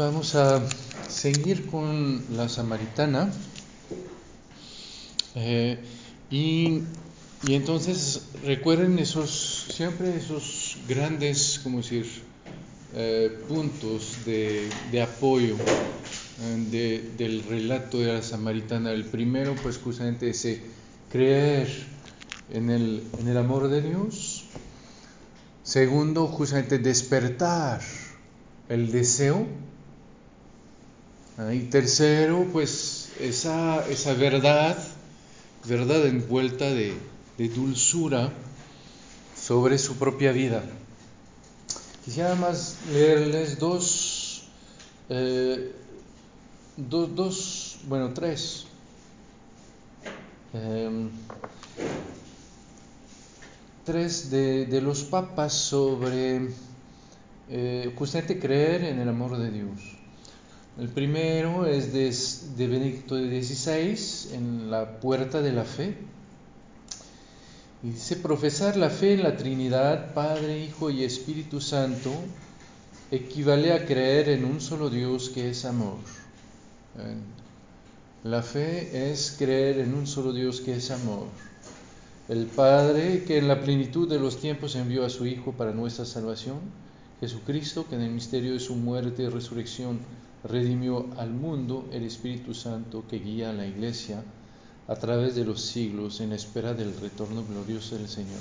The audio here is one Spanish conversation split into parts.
vamos a seguir con la samaritana. Eh, y, entonces recuerden esos, siempre esos grandes, como decir, eh, puntos de, apoyo eh, de, del relato de la samaritana. El primero, pues justamente ese creer en el amor de Dios. Segundo, justamente despertar el deseo. Y tercero, pues esa, verdad, verdad envuelta de, dulzura sobre su propia vida. Quisiera más leerles dos, eh, dos, bueno, tres. Eh, tres de, de, los papas sobre eh, justamente creer en el amor de Dios. El primero es de, de Benedicto XVI, en la puerta de la fe. Y dice, profesar la fe en la Trinidad, Padre, Hijo y Espíritu Santo, equivale a creer en un solo Dios que es amor. La fe es creer en un solo Dios que es amor. El Padre que en la plenitud de los tiempos envió a su Hijo para nuestra salvación, Jesucristo que en el misterio de su muerte y resurrección redimió al mundo, el Espíritu Santo que guía a la Iglesia a través de los siglos en espera del retorno glorioso del Señor.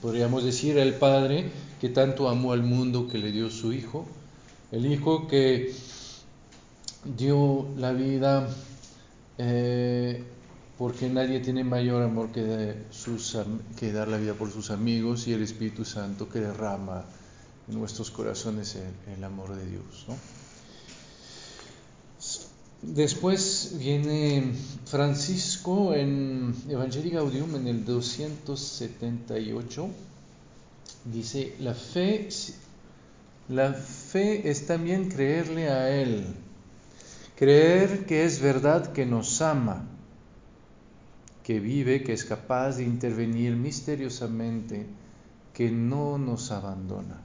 Podríamos decir el Padre que tanto amó al mundo que le dio su Hijo, el Hijo que dio la vida eh, porque nadie tiene mayor amor que, dar la vida por sus amigos y el Espíritu Santo que derrama en nuestros corazones el, amor de Dios. Después viene Francisco en Evangelii Gaudium en el 278. Dice, la fe, la fe es también creerle a Él, creer que es verdad que nos ama, que vive, que es capaz de intervenir misteriosamente, que no nos abandona.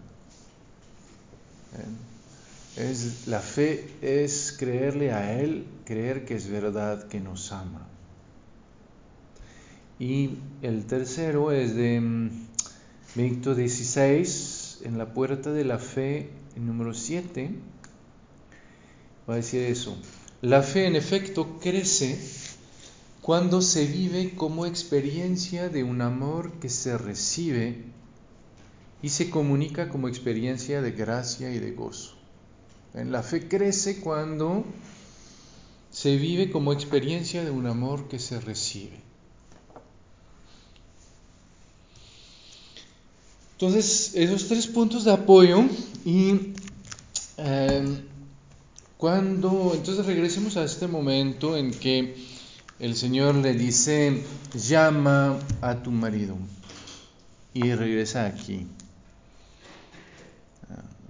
Es, la fe es creerle a Él, creer que es verdad que nos ama. Y el tercero es de Benedicto XVI, en la puerta de la fe, número 7, va a decir eso. La fe en efecto crece cuando se vive como experiencia de un amor que se recibe y se comunica como experiencia de gracia y de gozo. La fe crece cuando se vive como experiencia de un amor que se recibe. Entonces, esos tres puntos de apoyo y eh, cuando, entonces regresemos a este momento en que el Señor le dice, llama a tu marido y regresa aquí.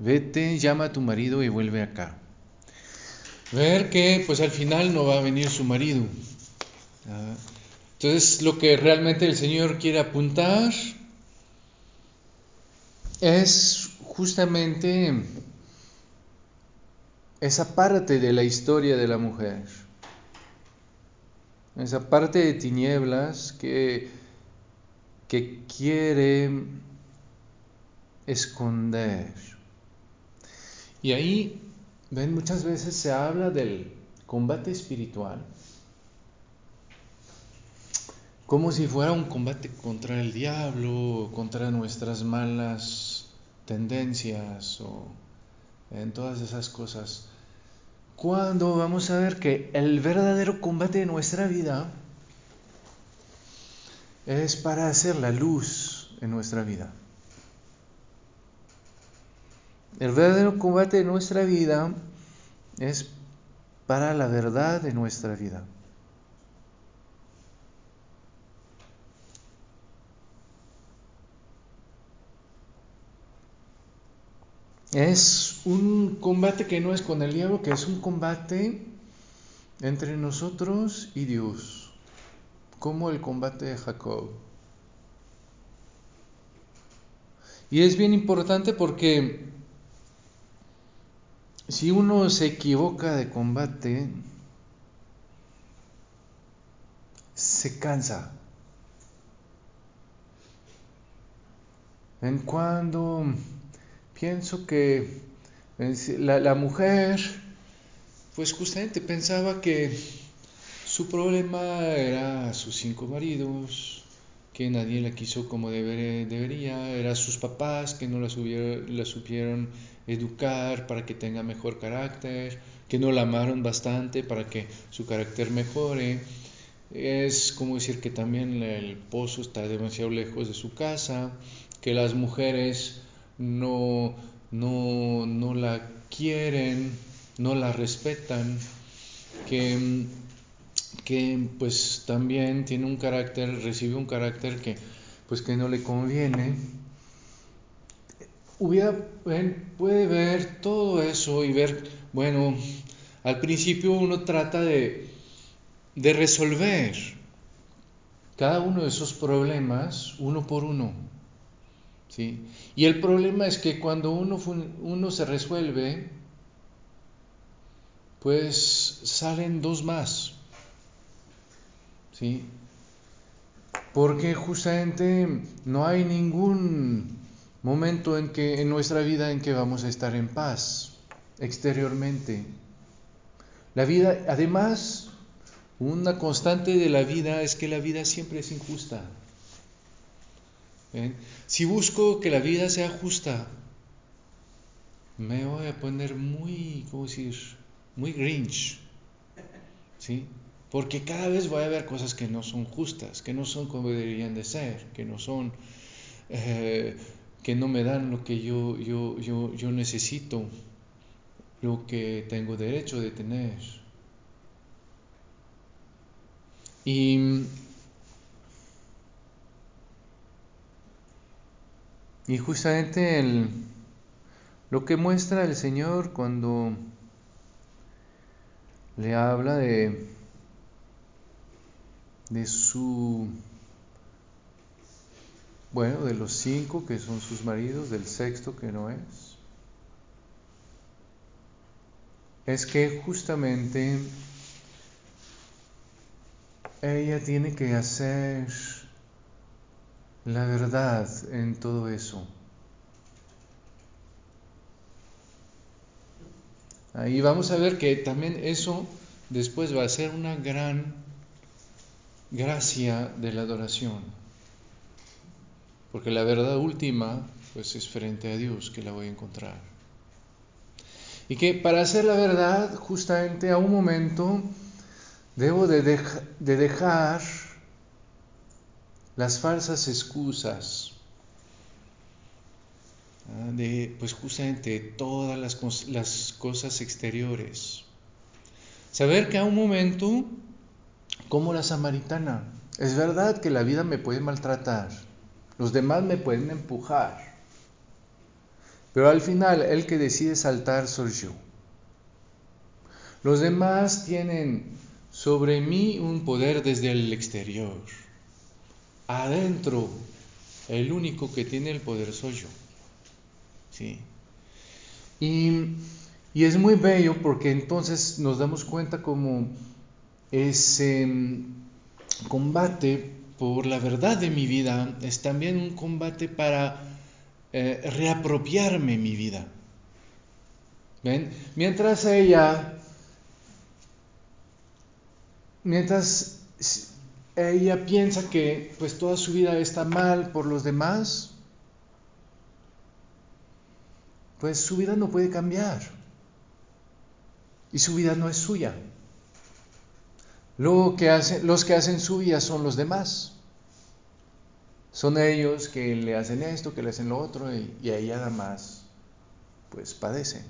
Vete, llama a tu marido y vuelve acá. Ver que pues al final no va a venir su marido. Entonces lo que realmente el Señor quiere apuntar es justamente esa parte de la historia de la mujer, esa parte de tinieblas que, que quiere esconder y ahí, ven, muchas veces se habla del combate espiritual como si fuera un combate contra el diablo, contra nuestras malas tendencias o en todas esas cosas. Cuando vamos a ver que el verdadero combate de nuestra vida es para hacer la luz en nuestra vida. El verdadero combate de nuestra vida es para la verdad de nuestra vida. Es un combate que no es con el diablo, que es un combate entre nosotros y Dios, como el combate de Jacob. Y es bien importante porque si uno se equivoca de combate, se cansa. En cuando pienso que la, mujer, pues justamente pensaba que su problema era sus cinco maridos, que nadie la quiso como debería, era sus papás que no la, la supieron educar para que tenga mejor carácter, que no la amaron bastante para que su carácter mejore. Es como decir que también el pozo está demasiado lejos de su casa, que las mujeres no, no, no la quieren, no la respetan, que, que pues también tiene un carácter, recibe un carácter que pues que no le conviene. Hubiera, puede ver todo eso y ver, bueno, al principio uno trata de, de resolver cada uno de esos problemas uno por uno. ¿sí? Y el problema es que cuando uno, uno se resuelve, pues salen dos más. ¿sí? Porque justamente no hay ningún momento en que en nuestra vida en que vamos a estar en paz exteriormente. La vida, además, una constante de la vida es que la vida siempre es injusta. Si busco que la vida sea justa, me voy a poner muy, ¿cómo decir? Muy grinch. ¿Sí? Porque cada vez voy a ver cosas que no son justas, que no son como deberían de ser, que no son, eh, que no me dan lo que yo, yo, yo, yo necesito, lo que tengo derecho de tener. Y Y justamente el, lo que muestra el Señor cuando le habla de, de su, bueno, de los cinco que son sus maridos, del sexto que no es, es que justamente ella tiene que hacer la verdad en todo eso. Ahí vamos a ver que también eso después va a ser una gran gracia de la adoración. Porque la verdad última, pues es frente a Dios que la voy a encontrar. Y que para hacer la verdad, justamente a un momento, debo de, de dejar las falsas excusas ah, de, pues justamente todas las cosas exteriores. Saber que a un momento, como la samaritana, es verdad que la vida me puede maltratar, los demás me pueden empujar, pero al final el que decide saltar soy yo. Los demás tienen sobre mí un poder desde el exterior adentro, el único que tiene el poder soy yo. ¿Sí? Y, es muy bello porque entonces nos damos cuenta como ese mm, combate por la verdad de mi vida es también un combate para eh, reapropiarme mi vida. Mientras ella, mientras ella piensa que pues toda su vida está mal por los demás, pues su vida no puede cambiar. Y su vida no es suya. Lo que hace, los que hacen su vida son los demás. Son ellos que le hacen esto, que le hacen lo otro, y, y ella nada más, pues padece.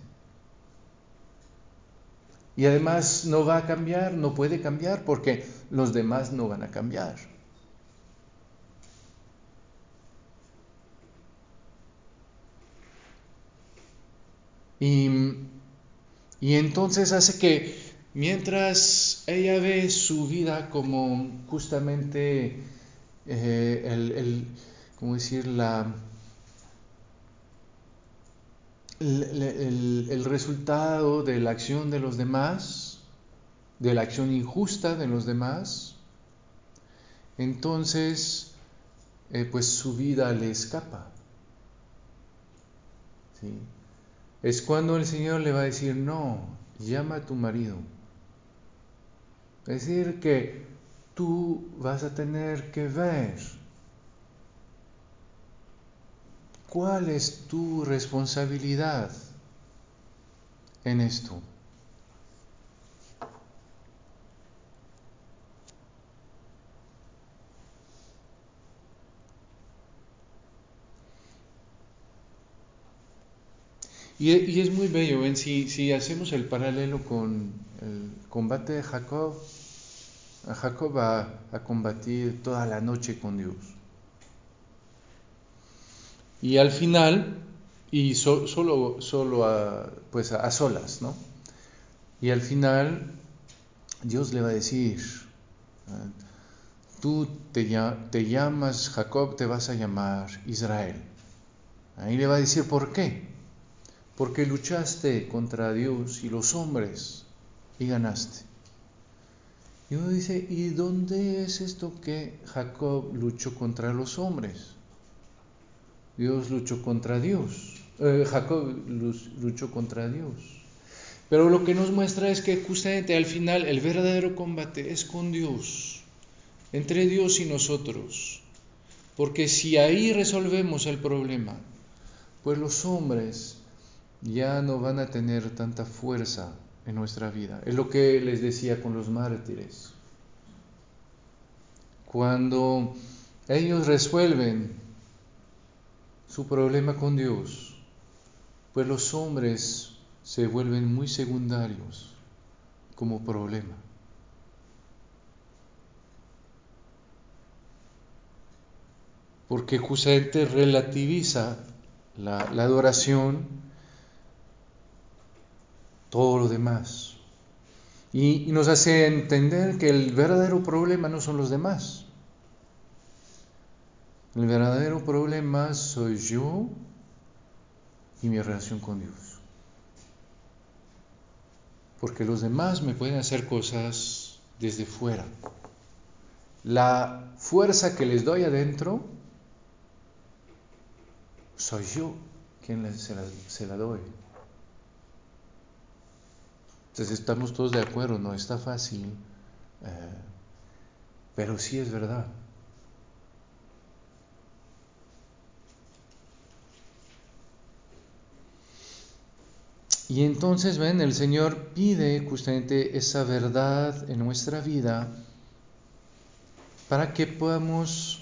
Y además no va a cambiar, no puede cambiar porque los demás no van a cambiar. Y, entonces hace que mientras ella ve su vida como justamente eh, el, ¿cómo decir? La, el, resultado de la acción de los demás, de la acción injusta de los demás, entonces eh, pues su vida le escapa. Es cuando el Señor le va a decir, no, llama a tu marido. Es decir, que tú vas a tener que ver cuál es tu responsabilidad en esto. Y, es muy bello, ¿ven? Si, si hacemos el paralelo con el combate de Jacob, Jacob va a combatir toda la noche con Dios. Y al final, y solo, solo a, pues a, solas, ¿no? Y al final Dios le va a decir, tú te llamas Jacob, te vas a llamar Israel. Ahí le va a decir, ¿por qué? porque luchaste contra Dios y los hombres y ganaste. Y uno dice, ¿y dónde es esto que Jacob luchó contra los hombres? Dios luchó contra Dios. Eh, Jacob luchó contra Dios. Pero lo que nos muestra es que justamente al final el verdadero combate es con Dios, entre Dios y nosotros. Porque si ahí resolvemos el problema, pues los hombres ya no van a tener tanta fuerza en nuestra vida. Es lo que les decía con los mártires. Cuando ellos resuelven su problema con Dios, pues los hombres se vuelven muy secundarios como problema. Porque justamente relativiza la, la adoración todo lo demás. Y, nos hace entender que el verdadero problema no son los demás. El verdadero problema soy yo y mi relación con Dios. Porque los demás me pueden hacer cosas desde fuera. La fuerza que les doy adentro, soy yo quien se la, se la doy. Entonces estamos todos de acuerdo, no está fácil, eh, pero sí es verdad. Y entonces, ven, el Señor pide justamente esa verdad en nuestra vida para que podamos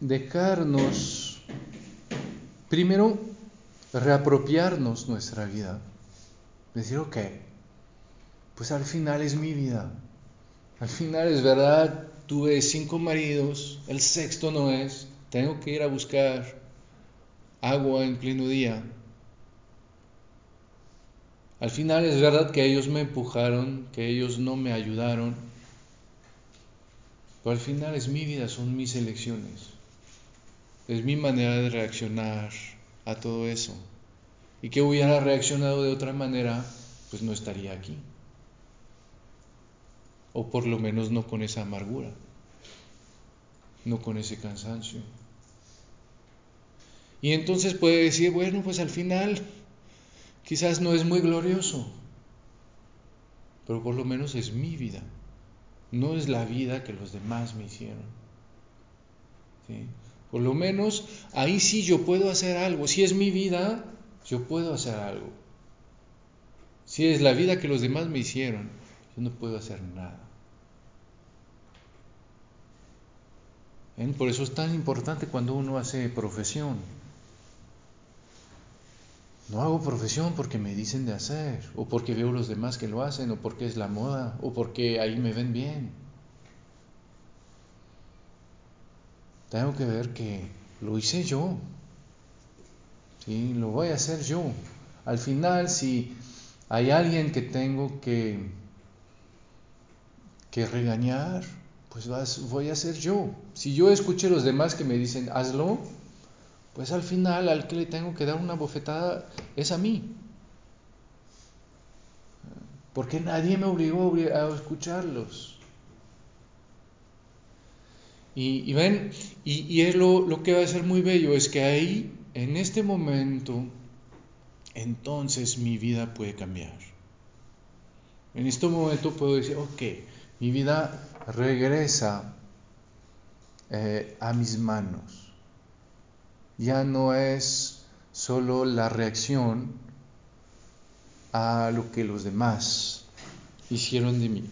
dejarnos, primero, reapropiarnos nuestra vida. Decir, ok, pues al final es mi vida. Al final es verdad, tuve cinco maridos, el sexto no es, tengo que ir a buscar agua en pleno día. Al final es verdad que ellos me empujaron, que ellos no me ayudaron, pero al final es mi vida, son mis elecciones, es mi manera de reaccionar a todo eso y que hubiera reaccionado de otra manera, pues no estaría aquí. O por lo menos no con esa amargura, no con ese cansancio. Y entonces puede decir, bueno, pues al final quizás no es muy glorioso, pero por lo menos es mi vida, no es la vida que los demás me hicieron. ¿Sí? Por lo menos ahí sí yo puedo hacer algo. Si es mi vida, yo puedo hacer algo. Si es la vida que los demás me hicieron, yo no puedo hacer nada. Por eso es tan importante cuando uno hace profesión. No hago profesión porque me dicen de hacer, o porque veo los demás que lo hacen, o porque es la moda, o porque ahí me ven bien. Tengo que ver que lo hice yo. ¿sí? Lo voy a hacer yo. Al final, si hay alguien que tengo que, que regañar, pues voy a ser yo. Si yo escuché a los demás que me dicen, hazlo, pues al final al que le tengo que dar una bofetada es a mí. Porque nadie me obligó a escucharlos. Y, ven, y, es lo, lo que va a ser muy bello, es que ahí, en este momento, entonces mi vida puede cambiar. En este momento puedo decir, ok, mi vida regresa eh, a mis manos. Ya no es solo la reacción a lo que los demás hicieron de mí.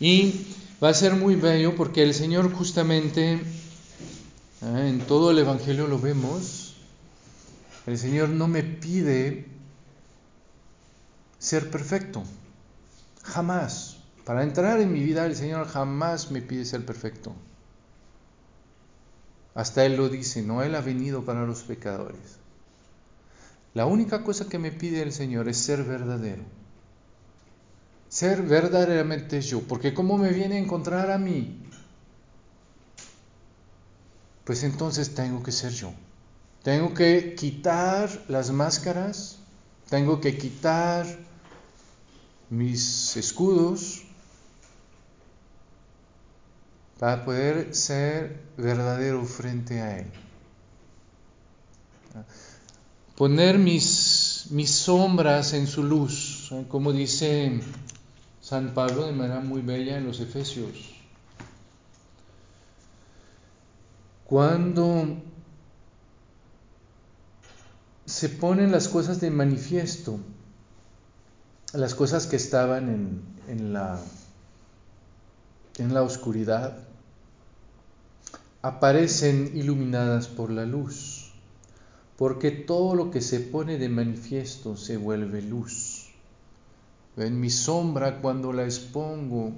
Y va a ser muy bello porque el Señor justamente, eh, en todo el Evangelio lo vemos, el Señor no me pide ser perfecto, jamás. Para entrar en mi vida el Señor jamás me pide ser perfecto. Hasta Él lo dice, no Él ha venido para los pecadores. La única cosa que me pide el Señor es ser verdadero. Ser verdaderamente yo. Porque ¿cómo me viene a encontrar a mí? Pues entonces tengo que ser yo. Tengo que quitar las máscaras. Tengo que quitar mis escudos para poder ser verdadero frente a Él. Poner mis, mis sombras en su luz, como dice San Pablo de manera muy bella en los Efesios. Cuando se ponen las cosas de manifiesto, las cosas que estaban en, en, la, en la oscuridad aparecen iluminadas por la luz, porque todo lo que se pone de manifiesto se vuelve luz. En mi sombra cuando la expongo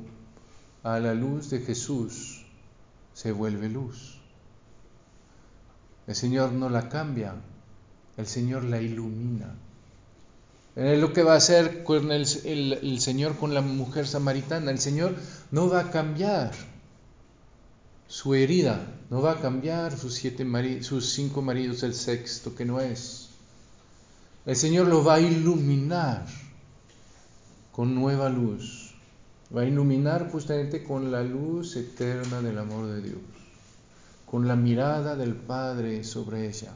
a la luz de Jesús, se vuelve luz. El Señor no la cambia, el Señor la ilumina. Es lo que va a hacer con el, Señor con la mujer samaritana. El Señor no va a cambiar su herida, no va a cambiar sus, sus cinco maridos, el sexto que no es. El Señor lo va a iluminar con nueva luz. Va a iluminar justamente con la luz eterna del amor de Dios, con la mirada del Padre sobre ella.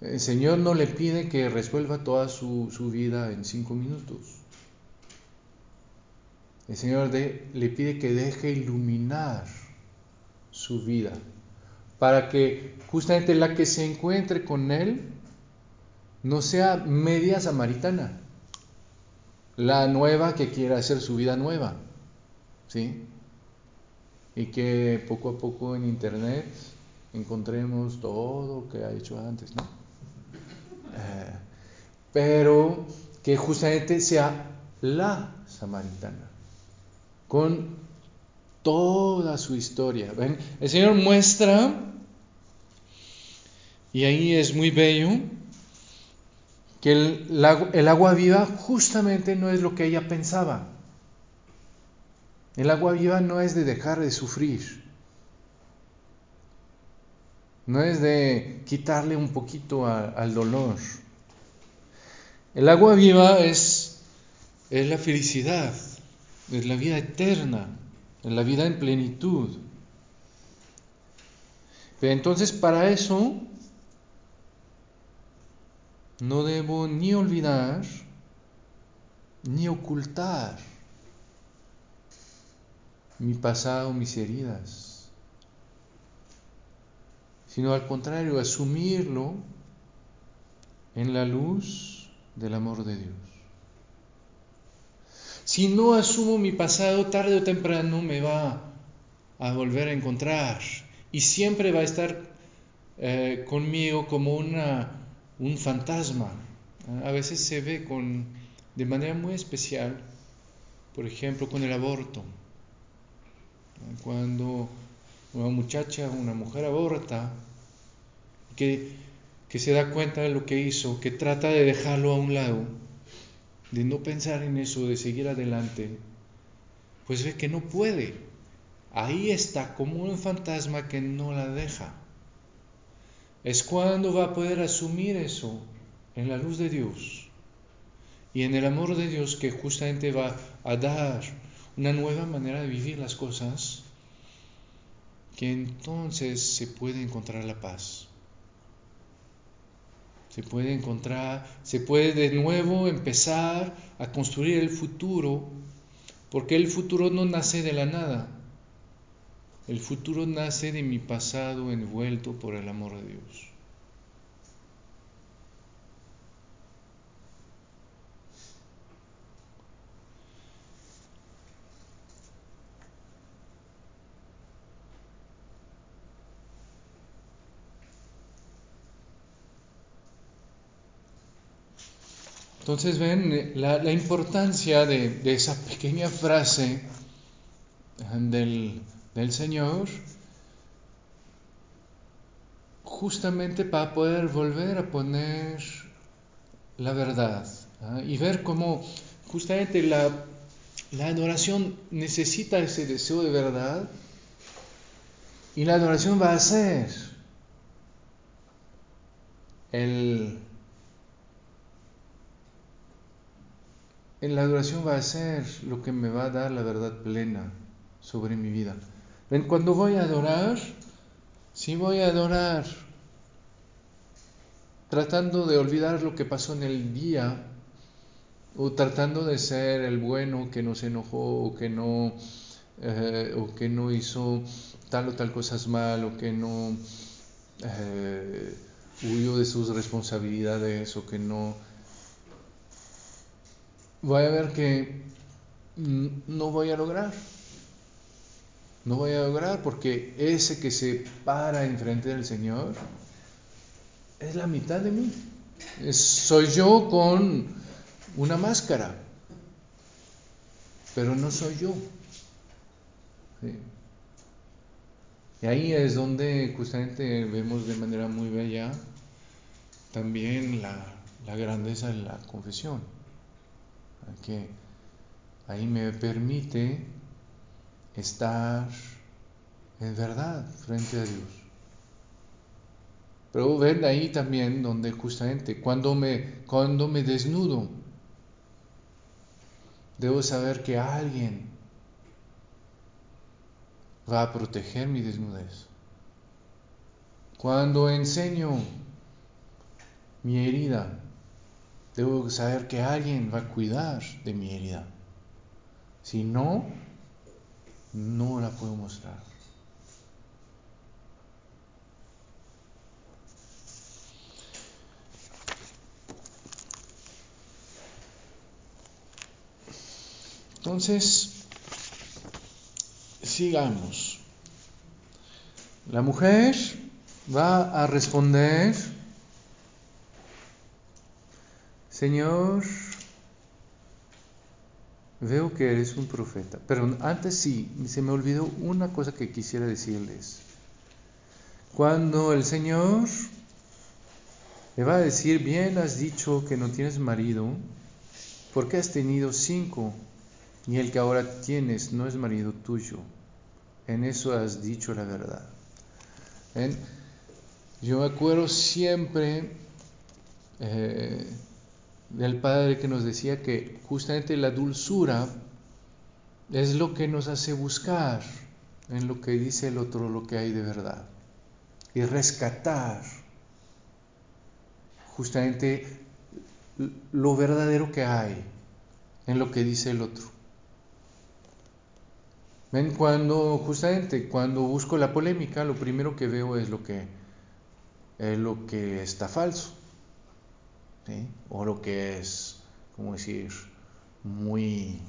El Señor no le pide que resuelva toda su, vida en cinco minutos. El Señor le pide que deje iluminar su vida para que justamente la que se encuentre con Él no sea media samaritana, la nueva que quiera hacer su vida nueva, ¿sí? Y que poco a poco en internet encontremos todo lo que ha hecho antes, ¿no? pero que justamente sea la samaritana, con toda su historia. El Señor muestra, y ahí es muy bello, que el, el agua viva justamente no es lo que ella pensaba. El agua viva no es de dejar de sufrir, no es de quitarle un poquito al dolor. El agua viva es, es la felicidad, es la vida eterna, es la vida en plenitud. Pero entonces para eso no debo ni olvidar ni ocultar mi pasado, mis heridas, sino al contrario, asumirlo en la luz del amor de Dios. Si no asumo mi pasado, tarde o temprano me va a volver a encontrar y siempre va a estar eh, conmigo como una, un fantasma. A veces se ve con, de manera muy especial, por ejemplo, con el aborto. Cuando una muchacha, una mujer aborta, que que se da cuenta de lo que hizo, que trata de dejarlo a un lado, de no pensar en eso, de seguir adelante, pues ve que no puede. ahí está como un fantasma que no la deja. Es cuando va a poder asumir eso en la luz de Dios y en el amor de Dios que justamente va a dar una nueva manera de vivir las cosas, que entonces se puede encontrar la paz. Se puede encontrar, se puede de nuevo empezar a construir el futuro, porque el futuro no nace de la nada. El futuro nace de mi pasado envuelto por el amor de Dios. Entonces ven la, importancia de, esa pequeña frase del, Señor justamente para poder volver a poner la verdad ¿ah? y ver cómo justamente la, la adoración necesita ese deseo de verdad y la adoración va a ser el en la adoración va a ser lo que me va a dar la verdad plena sobre mi vida. Cuando voy a adorar, si voy a adorar tratando de olvidar lo que pasó en el día, o tratando de ser el bueno que no se enojó, o que no, eh, o que no hizo tal o tal cosas mal, o que no eh, huyó de sus responsabilidades, o que no voy a ver que no voy a lograr. No voy a lograr porque ese que se para enfrente del Señor es la mitad de mí. soy yo con una máscara, pero no soy yo. Y ahí es donde justamente vemos de manera muy bella también la, la grandeza de la confesión que ahí me permite estar en verdad frente a Dios. Pero ven ahí también donde justamente cuando me, cuando me desnudo, debo saber que alguien va a proteger mi desnudez. Cuando enseño mi herida, Debo saber que alguien va a cuidar de mi herida. Si no, no la puedo mostrar. Entonces, sigamos. La mujer va a responder Señor, veo que eres un profeta, pero antes sí, se me olvidó una cosa que quisiera decirles. Cuando el Señor le va a decir, bien has dicho que no tienes marido, porque has tenido cinco, y el que ahora tienes no es marido tuyo. En eso has dicho la verdad. Yo me acuerdo siempre eh, del Padre que nos decía que justamente la dulzura es lo que nos hace buscar en lo que dice el otro lo que hay de verdad y rescatar justamente lo verdadero que hay en lo que dice el otro. Ven, cuando justamente cuando busco la polémica, lo primero que veo es lo que, es lo que está falso o lo que es, como decir, muy,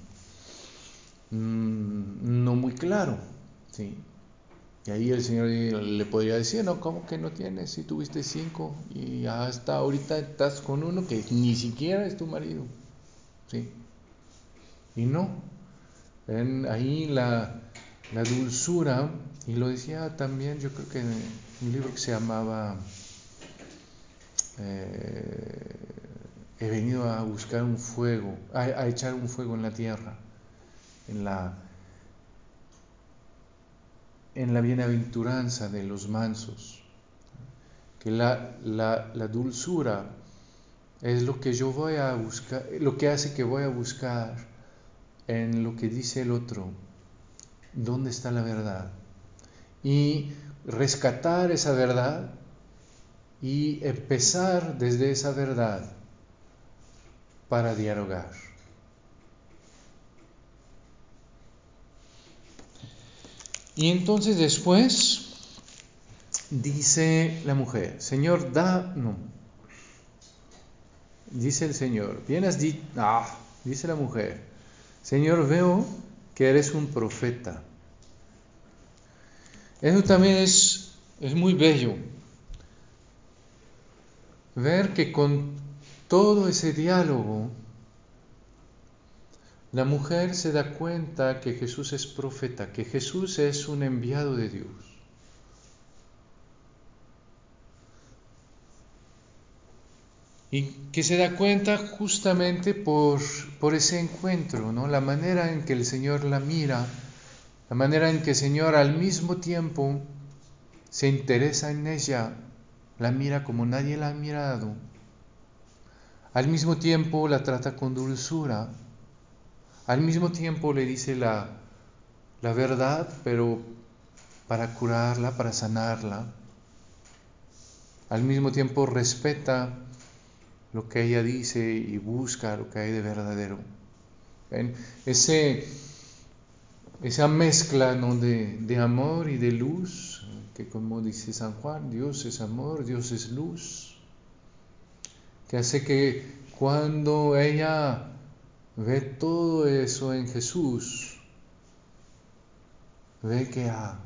mm, no muy claro. ¿sí? Y ahí el Señor le podría decir, no, ¿cómo que no tienes? Si tuviste cinco y hasta ahorita estás con uno que ni siquiera es tu marido. ¿sí? Y no. Ven ahí la, la dulzura, y lo decía también, yo creo que en un libro que se llamaba eh, he venido a buscar un fuego, a, echar un fuego en la tierra, en la en la bienaventuranza de los mansos, que la, la, dulzura es lo que yo voy a buscar, lo que hace que voy a buscar en lo que dice el otro, dónde está la verdad, y rescatar esa verdad y empezar desde esa verdad para dialogar. Y entonces después dice la mujer, Señor, da, no, dice el Señor, bien has dicho, ah, dice la mujer, Señor, veo que eres un profeta. Eso también es, es muy bello, ver que con todo ese diálogo, la mujer se da cuenta que Jesús es profeta, que Jesús es un enviado de Dios. Y que se da cuenta justamente por, por ese encuentro, ¿no? la manera en que el Señor la mira, la manera en que el Señor al mismo tiempo se interesa en ella, la mira como nadie la ha mirado, al mismo tiempo la trata con dulzura, al mismo tiempo le dice la, la verdad, pero para curarla, para sanarla. Al mismo tiempo respeta lo que ella dice y busca lo que hay de verdadero. Ese, esa mezcla de, de, amor y de luz, que como dice San Juan, Dios es amor, Dios es luz, que hace que cuando ella ve todo eso en Jesús, ve que ah,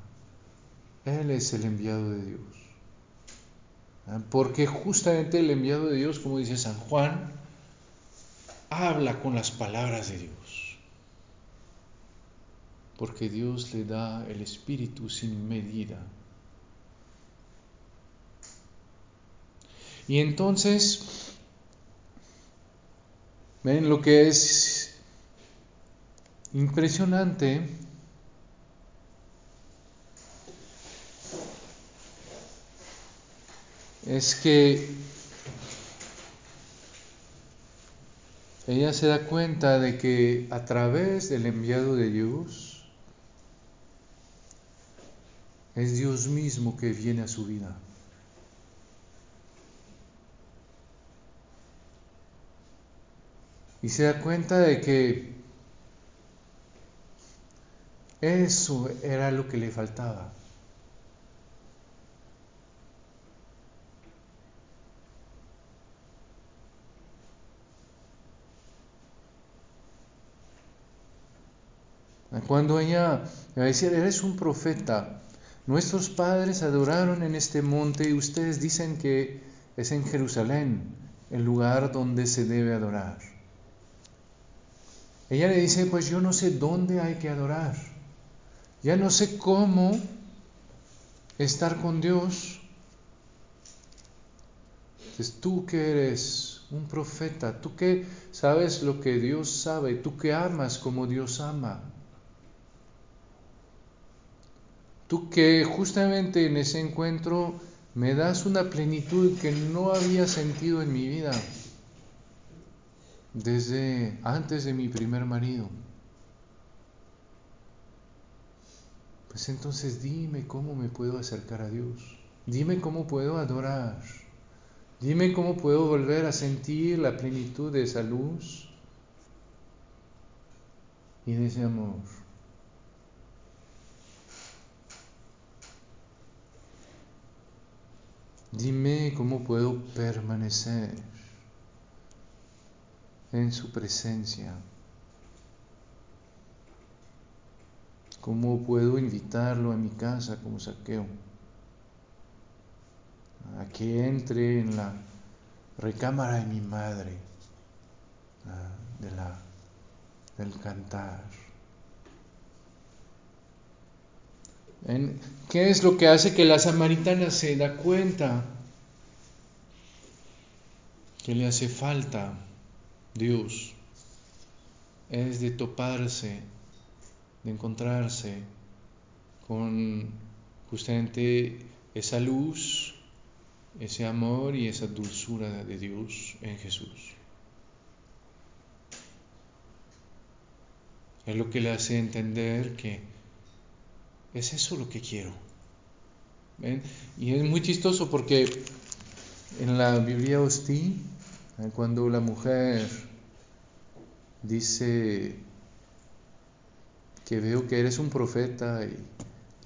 Él es el enviado de Dios. Ah, porque justamente el enviado de Dios, como dice San Juan, habla con las palabras de Dios. Porque Dios le da el Espíritu sin medida. Y entonces Ven lo que es impresionante. Es que ella se da cuenta de que a través del enviado de Dios es Dios mismo que viene a su vida. Y se da cuenta de que eso era lo que le faltaba. Cuando ella me decía, eres un profeta, nuestros padres adoraron en este monte y ustedes dicen que es en Jerusalén el lugar donde se debe adorar. Ella le dice, pues yo no sé dónde hay que adorar. Ya no sé cómo estar con Dios. Tú que eres un profeta, tú que sabes lo que Dios sabe, tú que amas como Dios ama. Tú que justamente en ese encuentro me das una plenitud que no había sentido en mi vida desde antes de mi primer marido. Pues entonces dime cómo me puedo acercar a Dios. Dime cómo puedo adorar. Dime cómo puedo volver a sentir la plenitud de esa luz y de ese amor. Dime cómo puedo permanecer en su presencia. ¿Cómo puedo invitarlo a mi casa como saqueo? A que entre en la recámara de mi madre, de la, del cantar. ¿Qué es lo que hace que la samaritana se da cuenta que le hace falta? Dios es de toparse, de encontrarse con justamente esa luz, ese amor y esa dulzura de Dios en Jesús. Es lo que le hace entender que es eso lo que quiero. Y es muy chistoso porque en la Biblia hostil, cuando la mujer dice que veo que eres un profeta y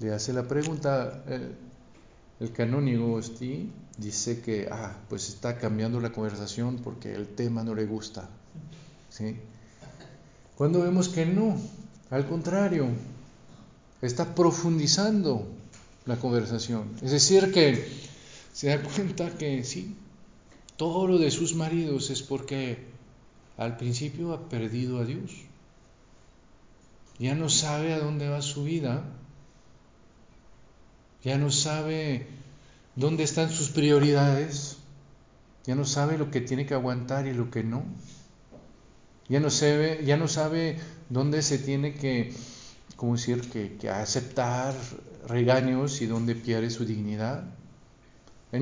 le hace la pregunta, el, canónigo hostil dice que, ah, pues está cambiando la conversación porque el tema no le gusta. ¿sí? Cuando vemos que no, al contrario, está profundizando la conversación. Es decir, que se da cuenta que sí, todo lo de sus maridos es porque al principio ha perdido a Dios. Ya no sabe a dónde va su vida. Ya no sabe dónde están sus prioridades. Ya no sabe lo que tiene que aguantar y lo que no. Ya no sabe, ya no sabe dónde se tiene que ¿cómo decir?, que, aceptar regaños y donde pierde su dignidad.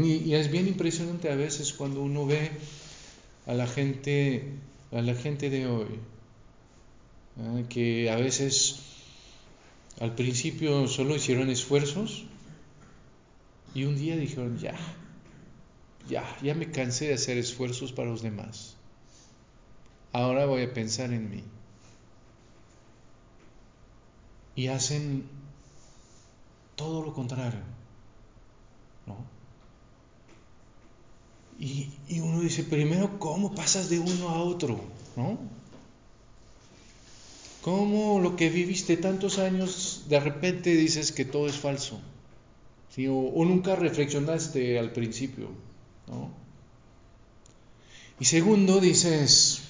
Y, es bien impresionante a veces cuando uno ve a la gente, a la gente de hoy, ¿eh? que a veces al principio solo hicieron esfuerzos y un día dijeron, ya, ya, ya me cansé de hacer esfuerzos para los demás. Ahora voy a pensar en mí y hacen todo lo contrario. ¿no? Y, uno dice, primero, ¿cómo pasas de uno a otro? ¿no? ¿Cómo lo que viviste tantos años, de repente dices que todo es falso? ¿Sí? O, o, nunca reflexionaste al principio. ¿no? Y segundo, dices,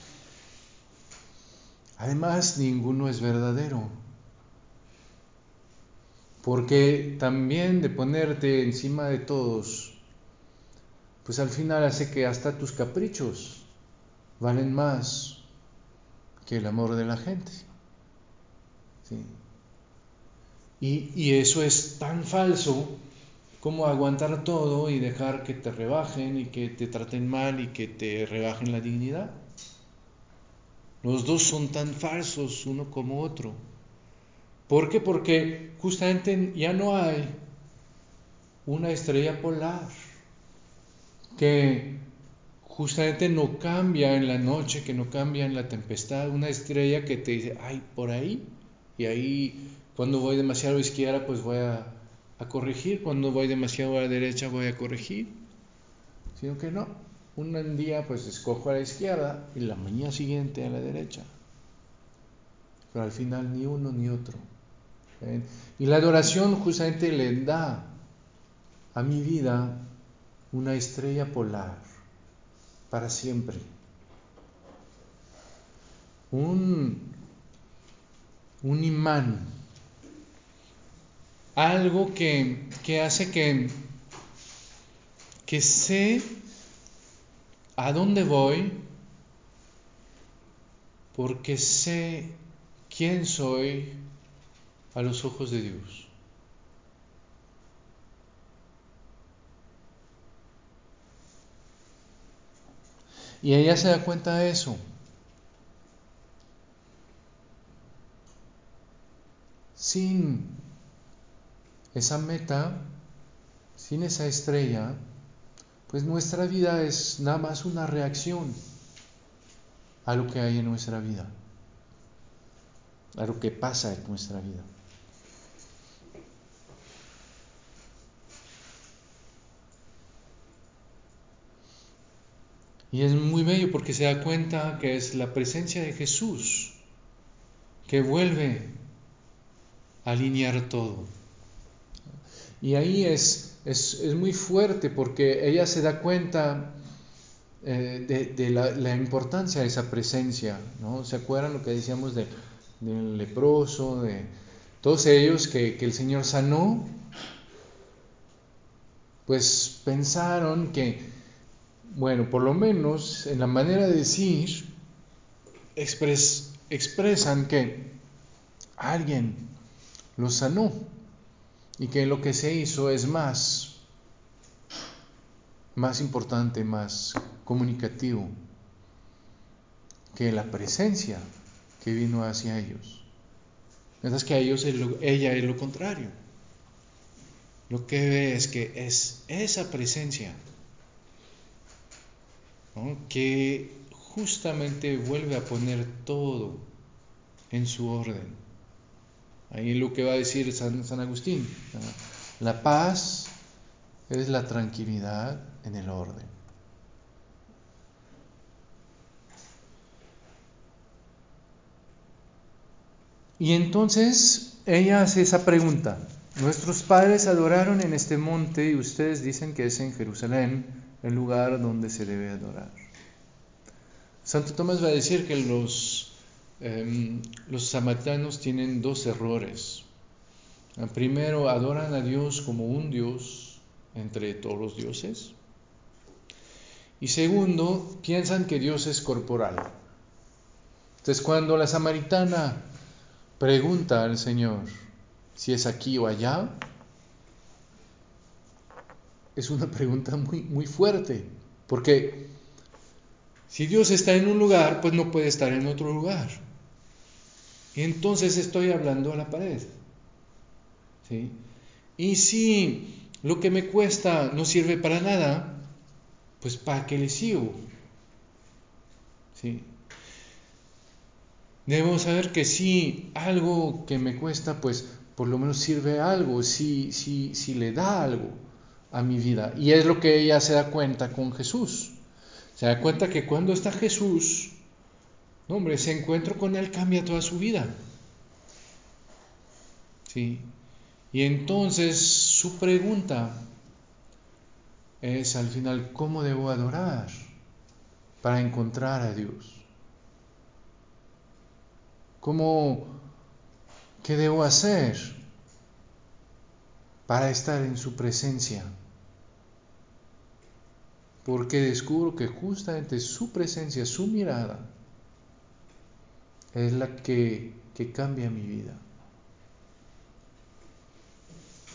además ninguno es verdadero. Porque también de ponerte encima de todos, pues al final hace que hasta tus caprichos valen más que el amor de la gente. Y, y eso es tan falso como aguantar todo y dejar que te rebajen y que te traten mal y que te rebajen la dignidad. Los dos son tan falsos uno como otro. ¿Por qué? Porque justamente ya no hay una estrella polar que justamente no cambia en la noche, que no cambia en la tempestad, una estrella que te dice, ay, por ahí, y ahí cuando voy demasiado a izquierda, pues voy a, corregir, cuando voy demasiado a la derecha, voy a corregir, sino que no, un día pues escojo a la izquierda y la mañana siguiente a la derecha, pero al final ni uno ni otro. Y la adoración justamente le da a mi vida una estrella polar para siempre. Un, un imán. Algo que, que hace que, que sé a dónde voy porque sé quién soy a los ojos de Dios. Y ella se da cuenta de eso. Sin esa meta, sin esa estrella, pues nuestra vida es nada más una reacción a lo que hay en nuestra vida, a lo que pasa en nuestra vida. Y es muy bello porque se da cuenta que es la presencia de Jesús que vuelve a alinear todo. Y ahí es, es, muy fuerte porque ella se da cuenta eh, de, la, importancia de esa presencia. ¿no? ¿Se acuerdan lo que decíamos de, del leproso, de todos ellos que, que el Señor sanó? Pues pensaron que bueno, por lo menos en la manera de decir, expresan que alguien los sanó. y que lo que se hizo es más, más importante, más comunicativo que la presencia que vino hacia ellos. Mientras que a ellos ella es lo contrario. Lo que ve es que es esa presencia que justamente vuelve a poner todo en su orden. Ahí es lo que va a decir San, San Agustín. La paz es la tranquilidad en el orden. Y entonces ella hace esa pregunta. Nuestros padres adoraron en este monte y ustedes dicen que es en Jerusalén el lugar donde se debe adorar. Santo Tomás va a decir que los, em, los samaritanos tienen dos errores. Primero, adoran a Dios como un Dios entre todos los dioses. Y segundo, piensan que Dios es corporal. Entonces, cuando la samaritana pregunta al Señor si es aquí o allá, es una pregunta muy, muy fuerte, porque si Dios está en un lugar, pues no puede estar en otro lugar. Y entonces estoy hablando a la pared. ¿sí? Y si lo que me cuesta no sirve para nada, pues ¿para qué le sigo? ¿Sí? Debemos saber que si algo que me cuesta, pues por lo menos sirve algo, si, si, si le da algo a mi vida. Y es lo que ella se da cuenta con Jesús. Se da cuenta que cuando está Jesús, hombre, ese encuentro con Él cambia toda su vida. ¿Sí? Y entonces su pregunta es al final, ¿cómo debo adorar para encontrar a Dios? ¿Cómo, qué debo hacer para estar en su presencia? Porque descubro que justamente su presencia, su mirada, es la que, cambia mi vida.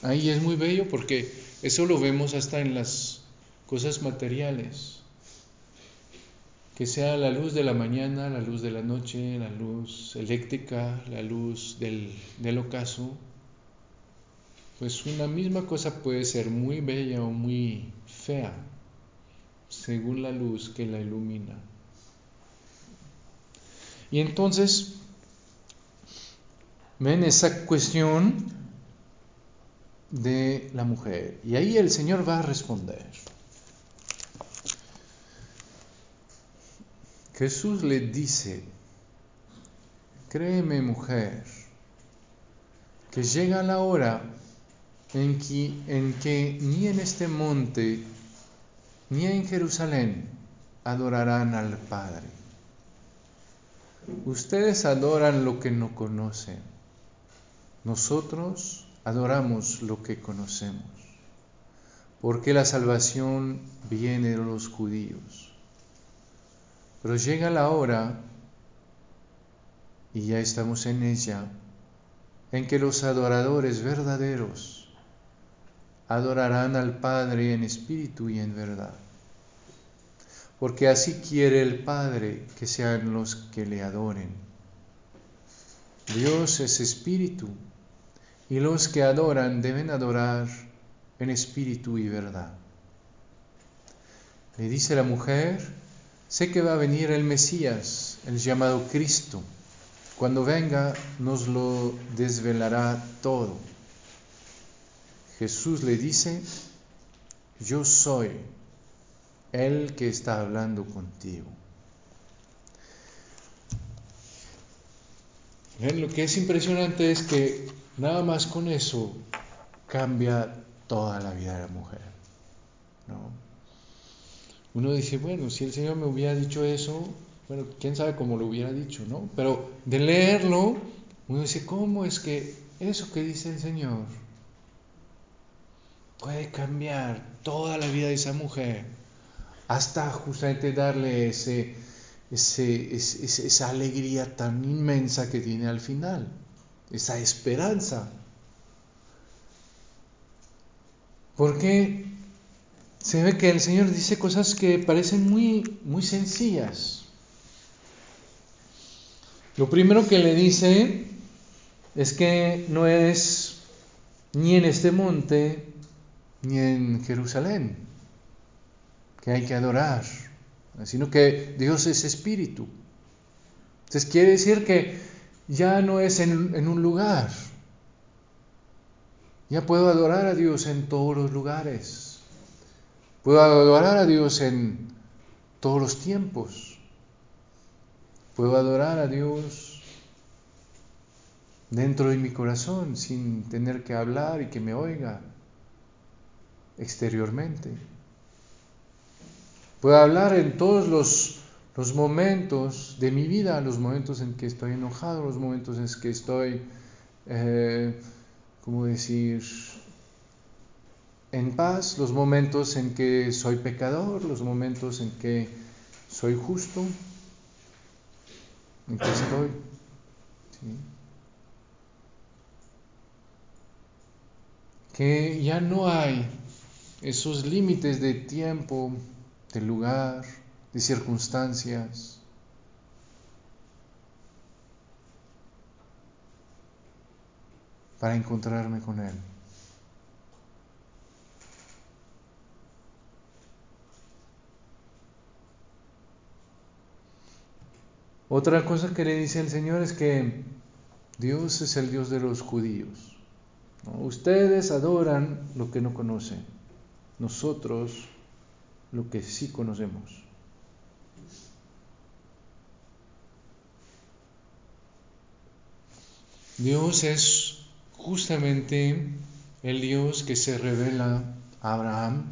Ahí es muy bello porque eso lo vemos hasta en las cosas materiales. Que sea la luz de la mañana, la luz de la noche, la luz eléctrica, la luz del, del ocaso. Pues una misma cosa puede ser muy bella o muy fea según la luz que la ilumina. Y entonces, ven esa cuestión de la mujer. Y ahí el Señor va a responder. Jesús le dice, créeme mujer, que llega la hora en que, en que ni en este monte ni en Jerusalén adorarán al Padre. Ustedes adoran lo que no conocen. Nosotros adoramos lo que conocemos, porque la salvación viene de los judíos. Pero llega la hora, y ya estamos en ella, en que los adoradores verdaderos adorarán al Padre en espíritu y en verdad. Porque así quiere el Padre que sean los que le adoren. Dios es espíritu y los que adoran deben adorar en espíritu y verdad. Le dice la mujer, sé que va a venir el Mesías, el llamado Cristo. Cuando venga nos lo desvelará todo. Jesús le dice, yo soy el que está hablando contigo. Lo que es impresionante es que nada más con eso cambia toda la vida de la mujer. Uno dice, bueno, si el Señor me hubiera dicho eso, bueno, quién sabe cómo lo hubiera dicho, ¿no? Pero de leerlo, uno dice, ¿cómo es que eso que dice el Señor puede cambiar toda la vida de esa mujer hasta justamente darle ese, esa alegría tan inmensa que tiene al final, esa esperanza. Porque se ve que el Señor dice cosas que parecen muy, muy sencillas. Lo primero que le dice es que no es ni en este monte ni en Jerusalén que hay que adorar, sino que Dios es espíritu. Entonces quiere decir que ya no es en, en un lugar, ya puedo adorar a Dios en todos los lugares. Puedo adorar a Dios en todos los tiempos. Puedo adorar a Dios dentro de mi corazón sin tener que hablar y que me oiga exteriormente. Puedo hablar en todos los, los momentos de mi vida, los momentos en que estoy enojado, los momentos en que estoy... Eh, ¿cómo decir? En paz, los momentos en que soy pecador, los momentos en que soy justo, en que estoy. Que ya no hay esos límites de tiempo, de lugar, de circunstancias para encontrarme con Él. Otra cosa que le dice el Señor es que Dios es el Dios de los judíos. Ustedes adoran lo que no conocen, nosotros lo que sí conocemos. Dios es justamente el Dios que se revela a Abraham,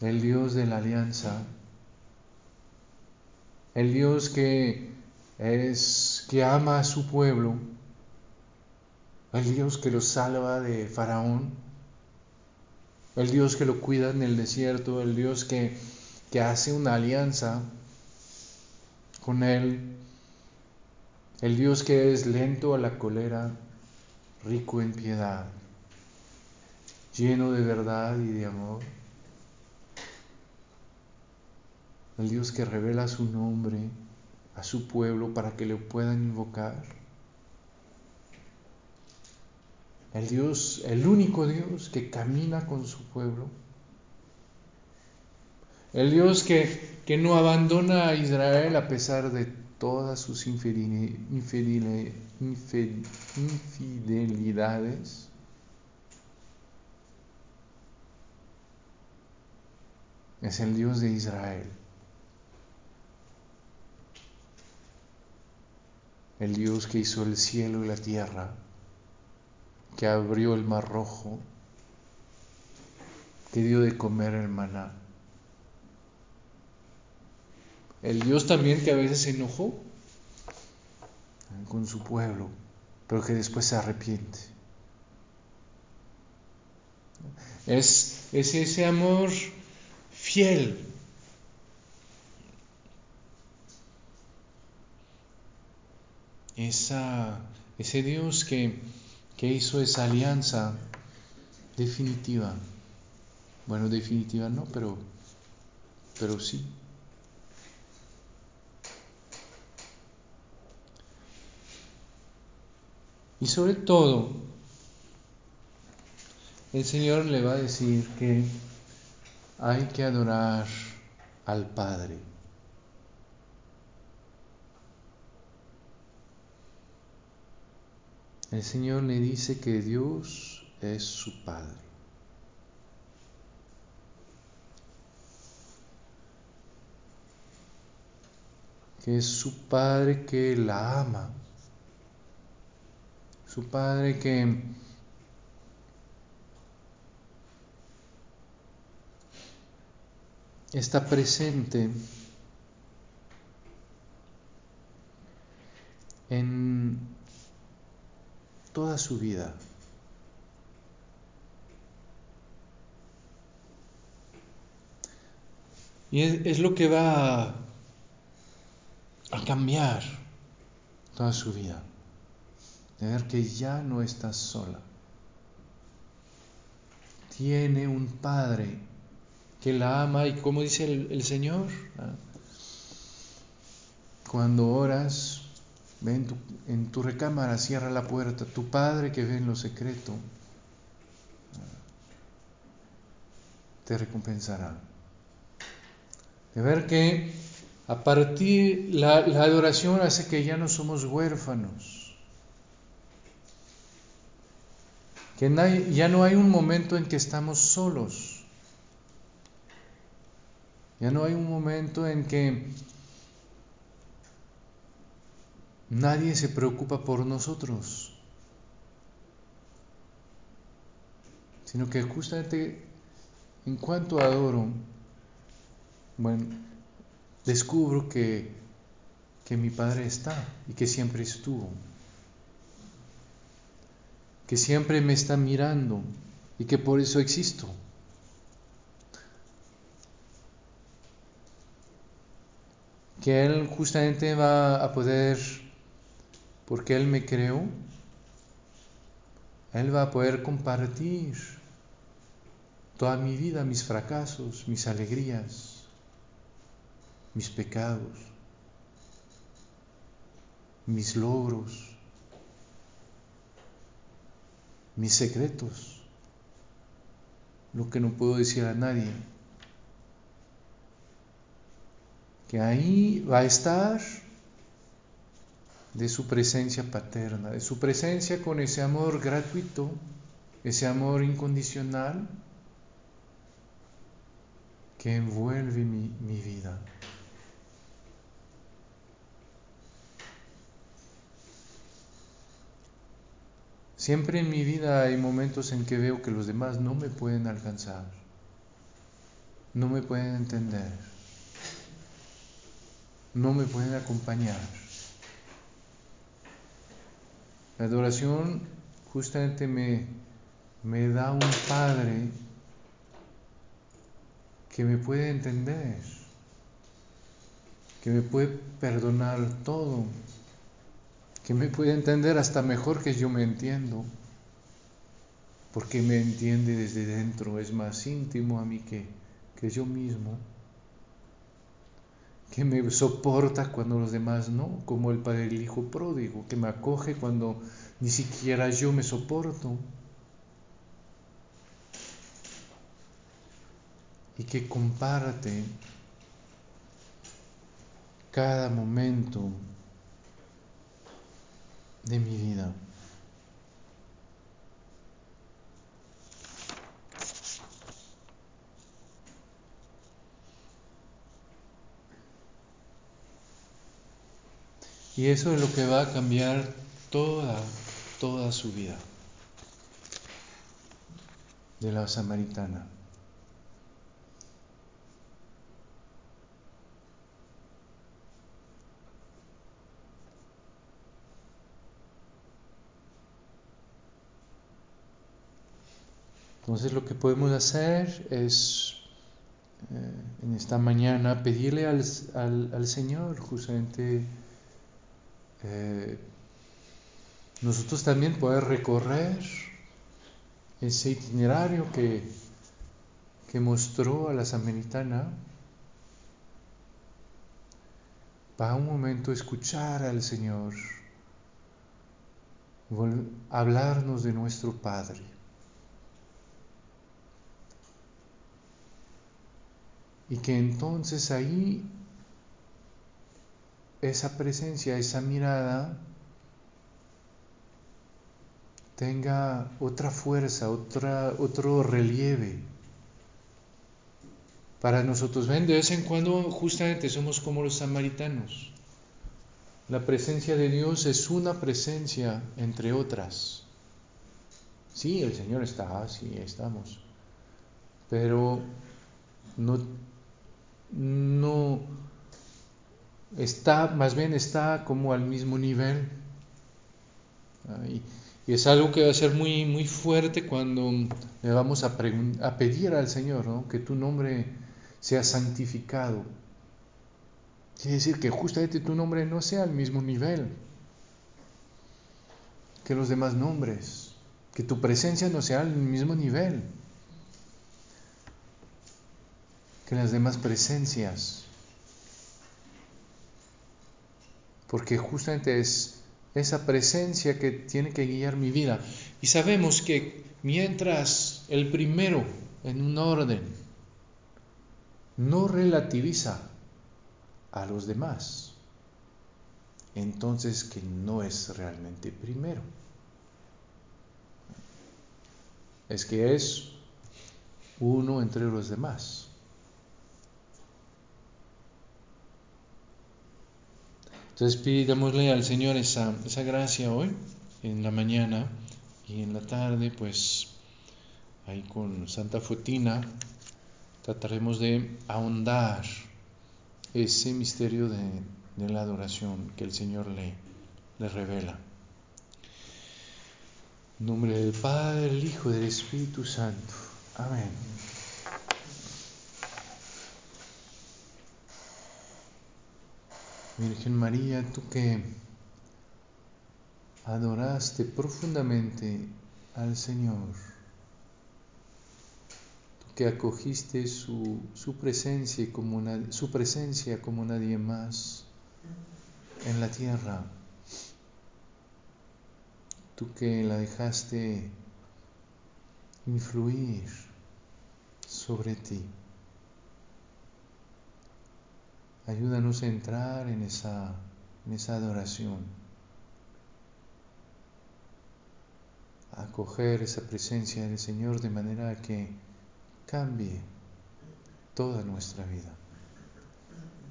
el Dios de la alianza, el Dios que es que ama a su pueblo, el Dios que lo salva de Faraón, el Dios que lo cuida en el desierto, el Dios que, que hace una alianza con él, el Dios que es lento a la cólera, rico en piedad, lleno de verdad y de amor. El Dios que revela su nombre a su pueblo para que le puedan invocar. El Dios, el único Dios que camina con su pueblo. El Dios que, que no abandona a Israel a pesar de todas sus infidelidades. Es el Dios de Israel. El Dios que hizo el cielo y la tierra, que abrió el mar rojo, que dio de comer el maná. El Dios también que a veces se enojó con su pueblo, pero que después se arrepiente. Es, es ese amor fiel. Esa, ese Dios que, que hizo esa alianza definitiva. Bueno, definitiva no, pero, pero sí. Y sobre todo, el Señor le va a decir que hay que adorar al Padre. El Señor le dice que Dios es su Padre. Que es su Padre que la ama su Padre que está presente en toda su vida. Y es, lo que va a cambiar toda su vida de ver que ya no estás sola. tiene un Padre que la ama y como dice el, Señor, cuando oras, ven en tu, recámara, cierra la puerta, tu Padre que ve en lo secreto, ¿ah? te recompensará. De ver que a partir, la, la adoración hace que ya no somos huérfanos, que ya no hay un momento en que estamos solos ya no hay un momento en que nadie se preocupa por nosotros, sino que justamente en cuanto adoro, bueno, descubro que, que mi Padre está y que siempre estuvo, que siempre me está mirando y que por eso existo. que Él justamente va a poder, porque Él me creó, Él va a poder compartir toda mi vida, mis fracasos, mis alegrías, mis pecados, mis logros, mis secretos, lo que no puedo decir a nadie. que ahí va a estar de su presencia paterna, de su presencia con ese amor gratuito, ese amor incondicional que envuelve mi, vida. Siempre en mi vida hay momentos en que veo que los demás no me pueden alcanzar, no me pueden entender no me pueden acompañar. La adoración justamente me, me da un Padre que me puede entender, que me puede perdonar todo, que me puede entender hasta mejor que yo me entiendo, porque me entiende desde dentro, es más íntimo a mí que, que yo mismo que me soporta cuando los demás no, como el padre del hijo pródigo, que me acoge cuando ni siquiera yo me soporto. Y que comparte cada momento de mi vida. Y eso es lo que va a cambiar toda, toda su vida de la samaritana. Entonces lo que podemos hacer es eh, en esta mañana pedirle al, al, al Señor justamente eh, nosotros también poder recorrer ese itinerario que, que mostró a la samaritana para un momento escuchar al Señor, hablarnos de nuestro Padre. Y que entonces ahí esa presencia, esa mirada tenga otra fuerza, otra, otro relieve para nosotros. Ven, de vez en cuando justamente somos como los samaritanos. La presencia de Dios es una presencia entre otras. Sí, el Señor está, sí, estamos. Pero no, no, está, más bien está como al mismo nivel. Y, es algo que va a ser muy, muy fuerte cuando le vamos a, a pedir al Señor que tu nombre sea santificado. Quiere decir que justamente tu nombre no sea al mismo nivel que los demás nombres, que tu presencia no sea al mismo nivel. que las demás presencias. Porque justamente es esa presencia que tiene que guiar mi vida. Y sabemos que mientras el primero en un orden no relativiza a los demás, entonces que no es realmente primero. Es que es uno entre los demás. Entonces pidámosle al Señor esa, gracia hoy, en la mañana y en la tarde, pues ahí con Santa Fotina trataremos de ahondar ese misterio de, la adoración que el Señor le, le revela. En nombre del Padre, del Hijo y del Espíritu Santo. Amén. Virgen María, tú que adoraste profundamente al Señor, tú que acogiste su, su, presencia como su presencia como nadie más en la tierra, tú que la dejaste influir sobre ti. Ayúdanos a entrar en esa, en esa adoración, a acoger esa presencia del Señor de manera que cambie toda nuestra vida.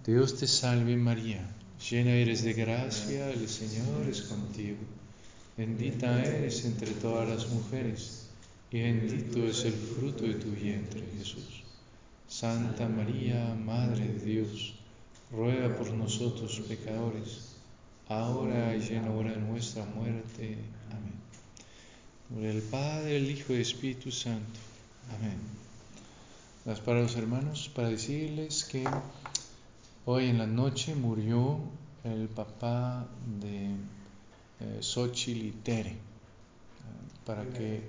Dios te salve María, llena eres de gracia, el Señor es contigo. Bendita eres entre todas las mujeres y bendito es el fruto de tu vientre, Jesús. Santa María, Madre de Dios, ruega por nosotros pecadores, ahora y en la hora de nuestra muerte. Amén. Por el Padre, el Hijo y el Espíritu Santo. Amén. Las para los hermanos para decirles que hoy en la noche murió el papá de eh, Xochitl y Tere, para que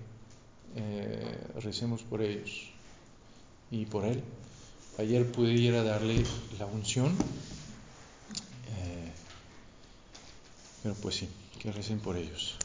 eh, recemos por ellos y por él. Ayer pudiera darle la unción, eh, pero pues sí, que recen por ellos.